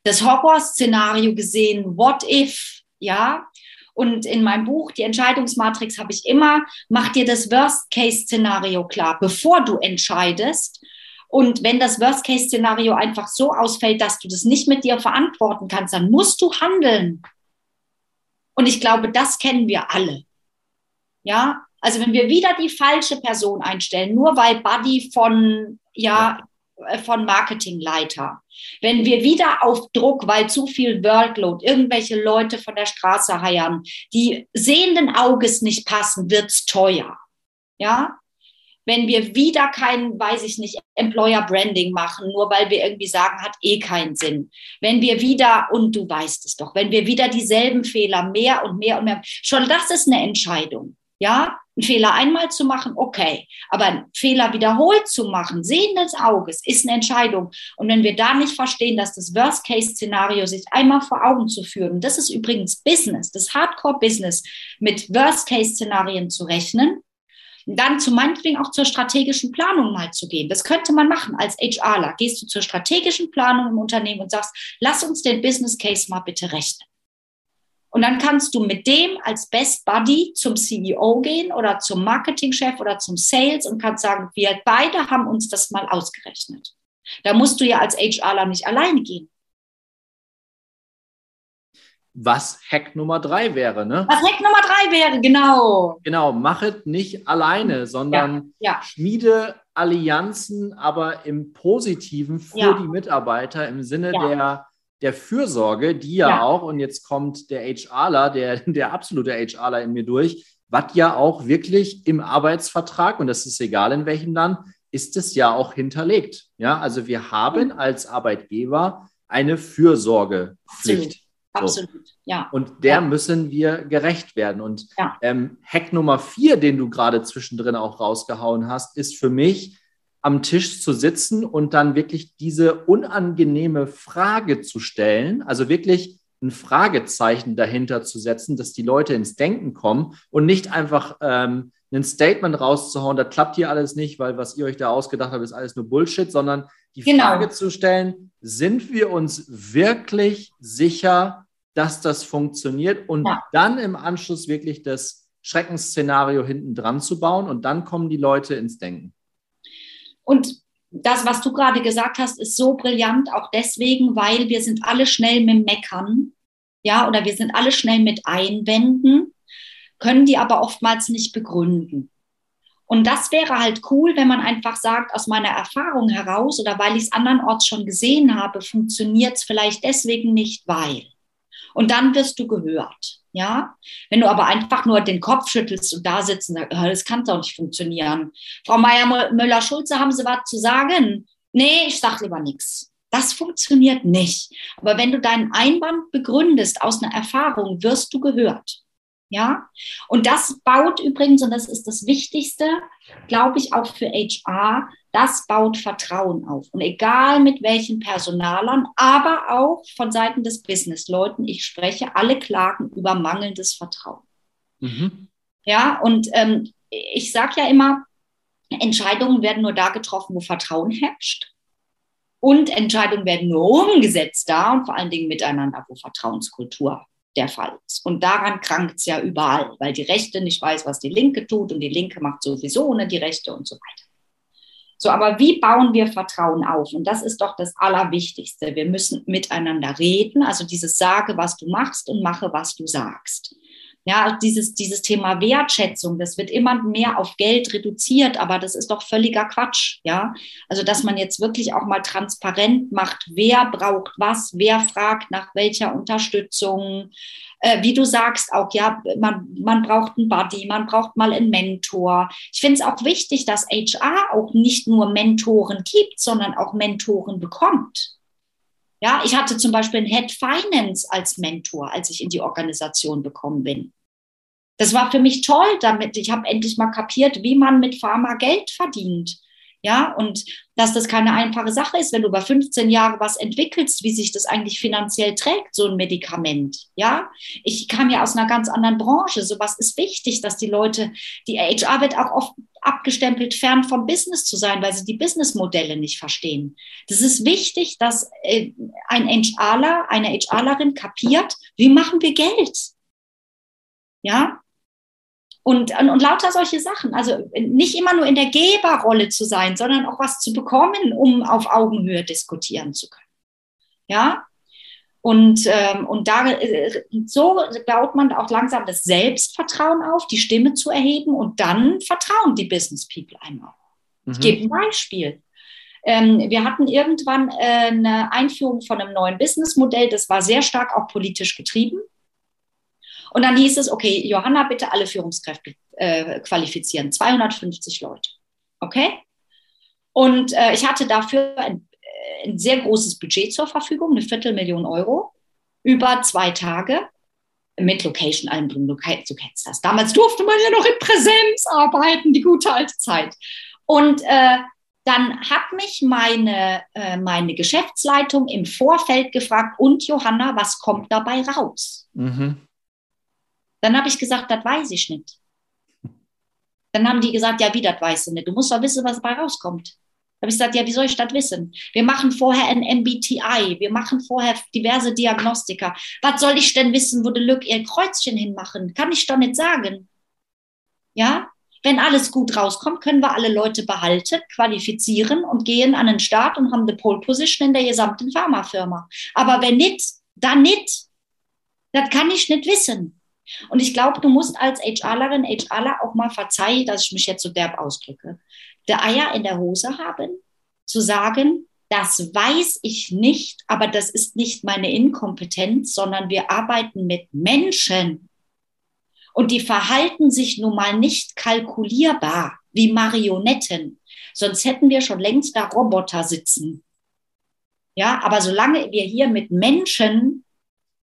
das Horror-Szenario gesehen, what if, ja. Und in meinem Buch, die Entscheidungsmatrix, habe ich immer, mach dir das Worst-Case-Szenario klar, bevor du entscheidest. Und wenn das Worst-Case-Szenario einfach so ausfällt, dass du das nicht mit dir verantworten kannst, dann musst du handeln. Und ich glaube, das kennen wir alle. Ja, also wenn wir wieder die falsche Person einstellen, nur weil Buddy von, ja, äh, von Marketingleiter, wenn wir wieder auf Druck, weil zu viel Workload, irgendwelche Leute von der Straße heiern, die sehenden Auges nicht passen, wird's teuer. Ja, wenn wir wieder kein, weiß ich nicht, Employer Branding machen, nur weil wir irgendwie sagen, hat eh keinen Sinn. Wenn wir wieder, und du weißt es doch, wenn wir wieder dieselben Fehler mehr und mehr und mehr, schon das ist eine Entscheidung. Ja, einen Fehler einmal zu machen, okay. Aber einen Fehler wiederholt zu machen, sehen des Auges, ist eine Entscheidung. Und wenn wir da nicht verstehen, dass das Worst-Case-Szenario sich einmal vor Augen zu führen, das ist übrigens Business, das Hardcore-Business, mit Worst-Case-Szenarien zu rechnen, dann zu meinetwegen auch zur strategischen Planung mal zu gehen. Das könnte man machen als HRler. Gehst du zur strategischen Planung im Unternehmen und sagst, lass uns den Business Case mal bitte rechnen. Und dann kannst du mit dem als Best Buddy zum CEO gehen oder zum Marketingchef oder zum Sales und kannst sagen, wir beide haben uns das mal ausgerechnet. Da musst du ja als HRler nicht alleine gehen. Was Hack Nummer drei wäre, ne? Was Hack Nummer drei wäre, genau. Genau, mach es nicht alleine, sondern ja, ja. schmiede Allianzen, aber im Positiven für ja. die Mitarbeiter im Sinne der der Fürsorge, die ja, ja, auch, und jetzt kommt der HRler, der, der absolute HRler in mir durch, was ja auch wirklich im Arbeitsvertrag, und das ist egal in welchem Land, ist es ja auch hinterlegt. Ja, also wir haben mhm. als Arbeitgeber eine Fürsorgepflicht. Absolut. So. ja. Und der ja. müssen wir gerecht werden. Und ja. ähm, Hack Nummer vier, den du gerade zwischendrin auch rausgehauen hast, ist für mich, am Tisch zu sitzen und dann wirklich diese unangenehme Frage zu stellen, also wirklich ein Fragezeichen dahinter zu setzen, dass die Leute ins Denken kommen und nicht einfach ähm, ein Statement rauszuhauen, das klappt hier alles nicht, weil was ihr euch da ausgedacht habt, ist alles nur Bullshit, sondern die genau. Frage zu stellen, sind wir uns wirklich sicher, dass das funktioniert und ja. dann im Anschluss wirklich das Schreckensszenario hinten dran zu bauen und dann kommen die Leute ins Denken. Und das, was du gerade gesagt hast, ist so brillant, auch deswegen, weil wir sind alle schnell mit Meckern, ja, oder wir sind alle schnell mit Einwänden, können die aber oftmals nicht begründen. Und das wäre halt cool, wenn man einfach sagt, aus meiner Erfahrung heraus oder weil ich es andernorts schon gesehen habe, funktioniert es vielleicht deswegen nicht, weil. Und dann wirst du gehört. Ja, wenn du aber einfach nur den Kopf schüttelst und da sitzt und sagst, oh, das kann doch nicht funktionieren. Frau Meier-Müller-Schulze, haben Sie was zu sagen? Nee, ich sag lieber nichts. Das funktioniert nicht. Aber wenn du deinen Einwand begründest aus einer Erfahrung, wirst du gehört. Ja, und das baut übrigens, und das ist das Wichtigste, glaube ich, auch für HR, das baut Vertrauen auf. Und egal mit welchen Personalern, aber auch von Seiten des Businessleuten, ich spreche, alle klagen über mangelndes Vertrauen. Mhm. Ja, und ähm, ich sage ja immer, Entscheidungen werden nur da getroffen, wo Vertrauen herrscht. Und Entscheidungen werden nur umgesetzt da und vor allen Dingen miteinander, wo Vertrauenskultur der Fall ist. Und daran krankt es ja überall, weil die Rechte nicht weiß, was die Linke tut und die Linke macht sowieso ohne die Rechte und so weiter. So, aber wie bauen wir Vertrauen auf? Und das ist doch das Allerwichtigste. Wir müssen miteinander reden, also dieses sage, was du machst und mache, was du sagst. Ja, dieses, dieses Thema Wertschätzung, das wird immer mehr auf Geld reduziert, aber das ist doch völliger Quatsch. Ja, also dass man jetzt wirklich auch mal transparent macht, wer braucht was, wer fragt nach welcher Unterstützung. Äh, wie du sagst auch, ja, man, man braucht einen Buddy, man braucht mal einen Mentor. Ich finde es auch wichtig, dass HR auch nicht nur Mentoren gibt, sondern auch Mentoren bekommt. Ja, ich hatte zum Beispiel einen Head Finance als Mentor, als ich in die Organisation bekommen bin. Das war für mich toll, damit ich habe endlich mal kapiert, wie man mit Pharma Geld verdient. Ja, und dass das keine einfache Sache ist, wenn du über 15 Jahre was entwickelst, wie sich das eigentlich finanziell trägt, so ein Medikament. Ja, ich kam ja aus einer ganz anderen Branche. Sowas ist wichtig, dass die Leute, die HR wird auch oft abgestempelt, fern vom Business zu sein, weil sie die Businessmodelle nicht verstehen. Das ist wichtig, dass äh, ein HRler, eine HRlerin kapiert, wie machen wir Geld? Ja, und, und, und, lauter solche Sachen. Also nicht immer nur in der Geberrolle zu sein, sondern auch was zu bekommen, um auf Augenhöhe diskutieren zu können. Ja. Und, ähm, und da, äh, so baut man auch langsam das Selbstvertrauen auf, die Stimme zu erheben und dann vertrauen die Business People einem auch. Mhm. Ich gebe ein Beispiel. Ähm, wir hatten irgendwann äh, eine Einführung von einem neuen Businessmodell, das war sehr stark auch politisch getrieben. Und dann hieß es, okay, Johanna, bitte alle Führungskräfte äh, qualifizieren, 250 Leute. Okay? Und äh, ich hatte dafür ein, äh, ein, sehr großes Budget zur Verfügung, eine Viertelmillion Euro, über zwei Tage mit Location drin. Du, du kennst das. Damals durfte man ja noch in Präsenz arbeiten, die gute alte Zeit. Und äh, dann hat mich meine, äh, meine Geschäftsleitung im Vorfeld gefragt, und Johanna, was kommt dabei raus? Mhm. Dann habe ich gesagt, das weiß ich nicht. Dann haben die gesagt, ja, wie, das weißt du nicht. Du musst doch wissen, was dabei rauskommt. Da habe ich gesagt, ja, wie soll ich das wissen? Wir machen vorher ein MBTI, wir machen vorher diverse Diagnostika. Was soll ich denn wissen, wo die Lück ihr Kreuzchen hinmachen? Kann ich doch nicht sagen. Ja? Wenn alles gut rauskommt, können wir alle Leute behalten, qualifizieren und gehen an den Start und haben die Pole Position in der gesamten Pharmafirma. Aber wenn nicht, dann nicht. Das kann ich nicht wissen. Und ich glaube, du musst als HRlerin, HRler auch mal verzeihen, dass ich mich jetzt so derb ausdrücke, der Eier in der Hose haben, zu sagen, das weiß ich nicht, aber das ist nicht meine Inkompetenz, sondern wir arbeiten mit Menschen. Und die verhalten sich nun mal nicht kalkulierbar wie Marionetten. Sonst hätten wir schon längst da Roboter sitzen. Ja, aber solange wir hier mit Menschen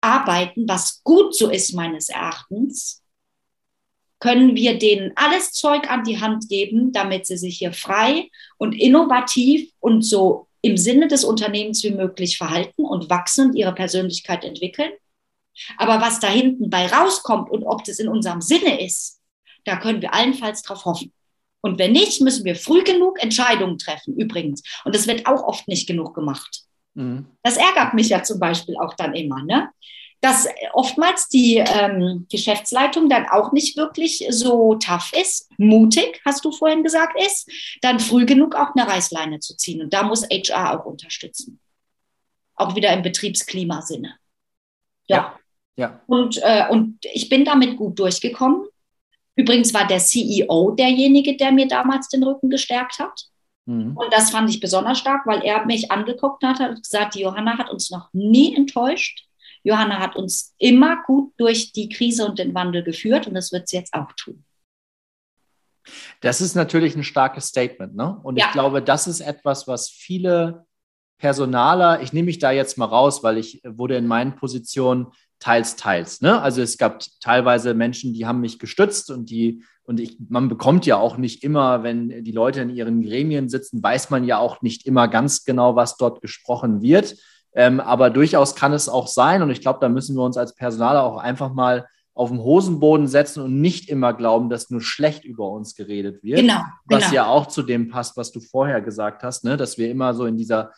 arbeiten, was gut so ist meines Erachtens, können wir denen alles Zeug an die Hand geben, damit sie sich hier frei und innovativ und so im Sinne des Unternehmens wie möglich verhalten und wachsen und ihre Persönlichkeit entwickeln. Aber was da hinten bei rauskommt und ob das in unserem Sinne ist, da können wir allenfalls drauf hoffen. Und wenn nicht, müssen wir früh genug Entscheidungen treffen, übrigens. Und das wird auch oft nicht genug gemacht. Mhm. Das ärgert mich ja zum Beispiel auch dann immer, ne? dass oftmals die ähm, Geschäftsleitung dann auch nicht wirklich so tough ist, mutig, hast du vorhin gesagt, ist, dann früh genug auch eine Reißleine zu ziehen. Und da muss HR auch unterstützen. Auch wieder im Betriebsklimasinne. Ja. ja. ja. Und, äh, und ich bin damit gut durchgekommen. Übrigens war der CEO derjenige, der mir damals den Rücken gestärkt hat. Mhm. Und das fand ich besonders stark, weil er mich angeguckt hat und gesagt, die Johanna hat uns noch nie enttäuscht. Johanna hat uns immer gut durch die Krise und den Wandel geführt und das wird sie jetzt auch tun. Das ist natürlich ein starkes Statement. Ne? Und ja. ich glaube, das ist etwas, was viele Personaler, ich nehme mich da jetzt mal raus, weil ich wurde in meinen Positionen teils, teils. Ne? Also es gab teilweise Menschen, die haben mich gestützt und die und ich, man bekommt ja auch nicht immer, wenn die Leute in ihren Gremien sitzen, weiß man ja auch nicht immer ganz genau, was dort gesprochen wird. Ähm, aber durchaus kann es auch sein, und ich glaube, da müssen wir uns als Personaler auch einfach mal auf den Hosenboden setzen und nicht immer glauben, dass nur schlecht über uns geredet wird. Genau. Was genau. ja auch zu dem passt, was du vorher gesagt hast, ne? dass wir immer so in dieser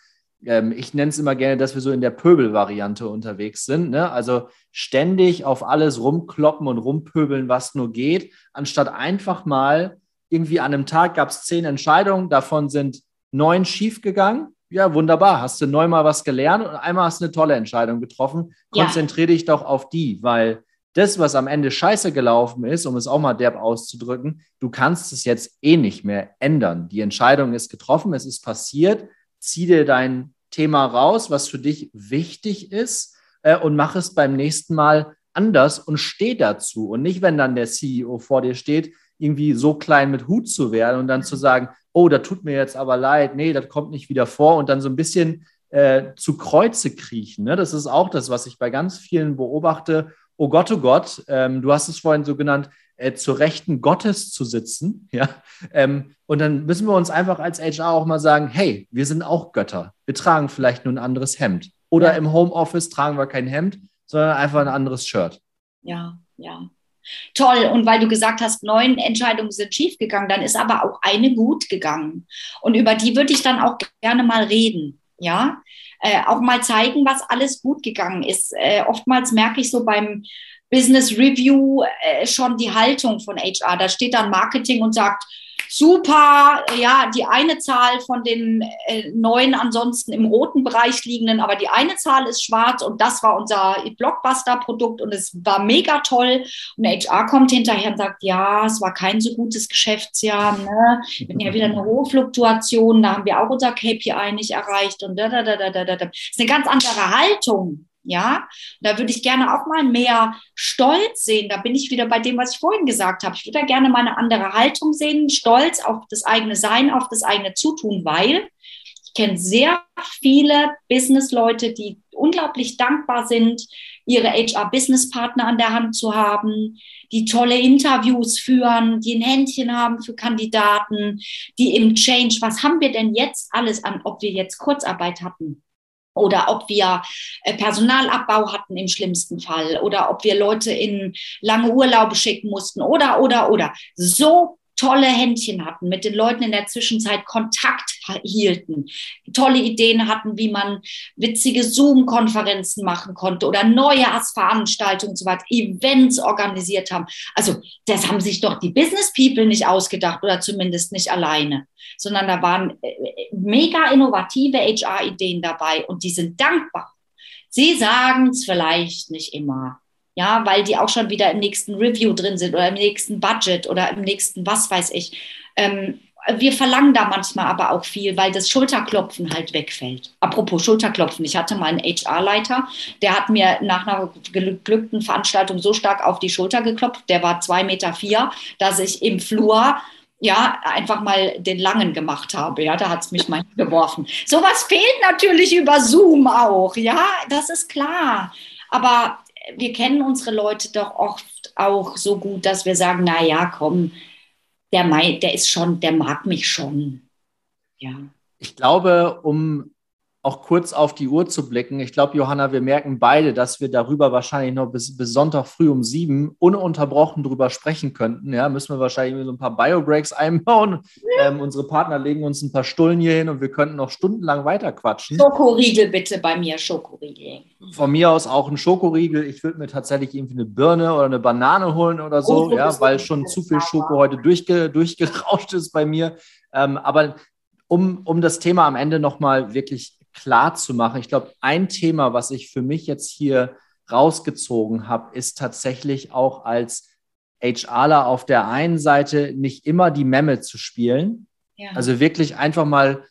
ähm, ich nenne es immer gerne, dass wir so in der Pöbel-Variante unterwegs sind. Ne? Also ständig auf alles rumkloppen und rumpöbeln, was nur geht, anstatt einfach mal irgendwie an einem Tag gab es zehn Entscheidungen, davon sind neun schiefgegangen. Ja, wunderbar. Hast du neunmal was gelernt und einmal hast du eine tolle Entscheidung getroffen. Konzentriere ja. dich doch auf die, weil das, was am Ende scheiße gelaufen ist, um es auch mal derb auszudrücken, du kannst es jetzt eh nicht mehr ändern. Die Entscheidung ist getroffen, es ist passiert zieh dir dein Thema raus, was für dich wichtig ist äh, und mach es beim nächsten Mal anders und steh dazu. Und nicht, wenn dann der CEO vor dir steht, irgendwie so klein mit Hut zu werden und dann zu sagen, oh, da tut mir jetzt aber leid, nee, das kommt nicht wieder vor und dann so ein bisschen äh, zu Kreuze kriechen. Ne? Das ist auch das, was ich bei ganz vielen beobachte. Oh Gott, oh Gott, ähm, du hast es vorhin so genannt, äh, zur Rechten Gottes zu sitzen. Ja? Ähm, und dann müssen wir uns einfach als HR auch mal sagen, hey, wir sind auch Götter. Wir tragen vielleicht nur ein anderes Hemd. Oder ja. im Homeoffice tragen wir kein Hemd, sondern einfach ein anderes Shirt. Ja, ja. Toll. Und weil du gesagt hast, neun Entscheidungen sind schiefgegangen, dann ist aber auch eine gut gegangen. Und über die würde ich dann auch gerne mal reden. Ja, äh, auch mal zeigen, was alles gut gegangen ist. Äh, oftmals merke ich so beim Business Review äh, schon die Haltung von HR. Da steht dann Marketing und sagt, super, ja, die eine Zahl von den äh, neun ansonsten im roten Bereich liegenden, aber die eine Zahl ist schwarz und das war unser Blockbuster-Produkt und es war mega toll. Und HR kommt hinterher und sagt, ja, es war kein so gutes Geschäftsjahr, ne? Wir hatten ja wieder eine hohe Fluktuation, da haben wir auch unser KPI nicht erreicht und da, da, da, da, da, da. Das ist eine ganz andere Haltung. Ja, da würde ich gerne auch mal mehr Stolz sehen. Da bin ich wieder bei dem, was ich vorhin gesagt habe. Ich würde da gerne mal eine andere Haltung sehen, Stolz auf das eigene Sein, auf das eigene Zutun, weil ich kenne sehr viele Businessleute, die unglaublich dankbar sind, ihre HR-Business-Partner an der Hand zu haben, die tolle Interviews führen, die ein Händchen haben für Kandidaten, die im Change, was haben wir denn jetzt alles an, ob wir jetzt Kurzarbeit hatten? Oder ob wir äh, Personalabbau hatten im schlimmsten Fall oder ob wir Leute in lange Urlaube schicken mussten oder, oder, oder. So tolle Händchen hatten, mit den Leuten in der Zwischenzeit Kontakt hielten, tolle Ideen hatten, wie man witzige Zoom-Konferenzen machen konnte oder neue Veranstaltungen und so weiter, Events organisiert haben. Also das haben sich doch die Business People nicht ausgedacht oder zumindest nicht alleine, sondern da waren äh, mega innovative HR-Ideen dabei und die sind dankbar. Sie sagen es vielleicht nicht immer, ja, weil die auch schon wieder im nächsten Review drin sind oder im nächsten Budget oder im nächsten was weiß ich. Ähm, wir verlangen da manchmal aber auch viel, weil das Schulterklopfen halt wegfällt. Apropos Schulterklopfen, ich hatte mal einen HR-Leiter, der hat mir nach einer geglückten Veranstaltung so stark auf die Schulter geklopft, der war zwei Meter vier, dass ich im Flur ja, einfach mal den Langen gemacht habe. Ja, da hat es mich mal geworfen. Sowas fehlt natürlich über Zoom auch. Ja, das ist klar. Aber wir kennen unsere Leute doch oft auch so gut, dass wir sagen, na ja, komm, der, der ist schon, der mag mich schon. Ja. Ich glaube, um auch kurz auf die Uhr zu blicken. Ich glaube, Johanna, wir merken beide, dass wir darüber wahrscheinlich noch bis, bis Sonntag früh um sieben ununterbrochen drüber sprechen könnten. Ja, müssen wir wahrscheinlich so ein paar Biobreaks einbauen. Ähm, unsere Partner legen uns ein paar Stullen hier hin und wir könnten noch stundenlang weiter quatschen. Schokoriegel bitte bei mir, Schokoriegel. Von mir aus auch ein Schokoriegel. Ich würde mir tatsächlich irgendwie eine Birne oder eine Banane holen oder so, oh, ja, weil schon zu viel Schoko heute durchge, durchgerauscht ist bei mir. Ähm, aber um, um das Thema am Ende nochmal wirklich klar zu machen. Ich glaube, ein Thema, was ich für mich jetzt hier rausgezogen habe, ist tatsächlich auch als HRler auf der einen Seite nicht immer die Memme zu spielen. Ja. Also wirklich einfach mal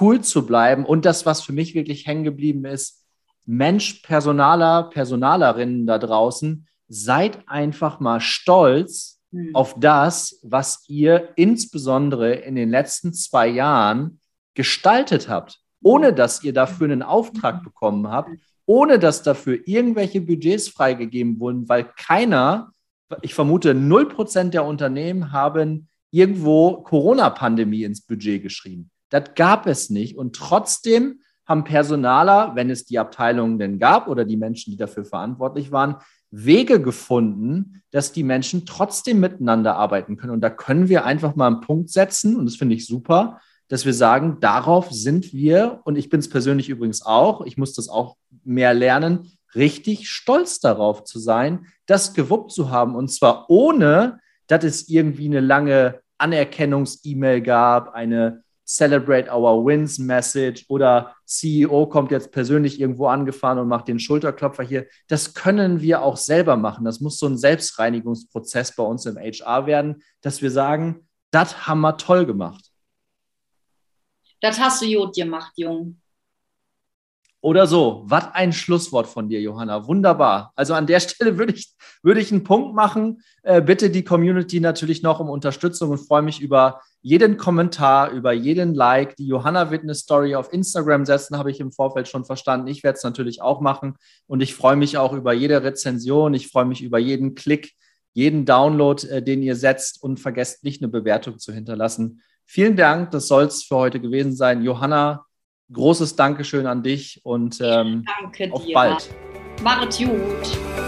cool zu bleiben. Und das, was für mich wirklich hängen geblieben ist, Mensch, Personaler, Personalerinnen da draußen, seid einfach mal stolz mhm. auf das, was ihr insbesondere in den letzten zwei Jahren gestaltet habt ohne dass ihr dafür einen Auftrag bekommen habt, ohne dass dafür irgendwelche Budgets freigegeben wurden, weil keiner, ich vermute, 0% der Unternehmen haben irgendwo Corona-Pandemie ins Budget geschrieben. Das gab es nicht. Und trotzdem haben Personaler, wenn es die Abteilungen denn gab oder die Menschen, die dafür verantwortlich waren, Wege gefunden, dass die Menschen trotzdem miteinander arbeiten können. Und da können wir einfach mal einen Punkt setzen, und das finde ich super, dass wir sagen, darauf sind wir, und ich bin es persönlich übrigens auch, ich muss das auch mehr lernen, richtig stolz darauf zu sein, das gewuppt zu haben. Und zwar ohne, dass es irgendwie eine lange Anerkennungs-E-Mail gab, eine Celebrate Our Wins Message oder CEO kommt jetzt persönlich irgendwo angefahren und macht den Schulterklopfer hier. Das können wir auch selber machen. Das muss so ein Selbstreinigungsprozess bei uns im HR werden, dass wir sagen, das haben wir toll gemacht. Das hast du gut gemacht, Jung. Oder so. Was ein Schlusswort von dir, Johanna. Wunderbar. Also an der Stelle würde ich, würde ich einen Punkt machen. Äh, bitte die Community natürlich noch um Unterstützung und freue mich über jeden Kommentar, über jeden Like. Die Johanna wird eine Story auf Instagram setzen, habe ich im Vorfeld schon verstanden. Ich werde es natürlich auch machen. Und ich freue mich auch über jede Rezension. Ich freue mich über jeden Klick, jeden Download, äh, den ihr setzt und vergesst nicht eine Bewertung zu hinterlassen. Vielen Dank, das soll es für heute gewesen sein. Johanna, großes Dankeschön an dich und ähm, Danke auf dir. bald. Macht gut.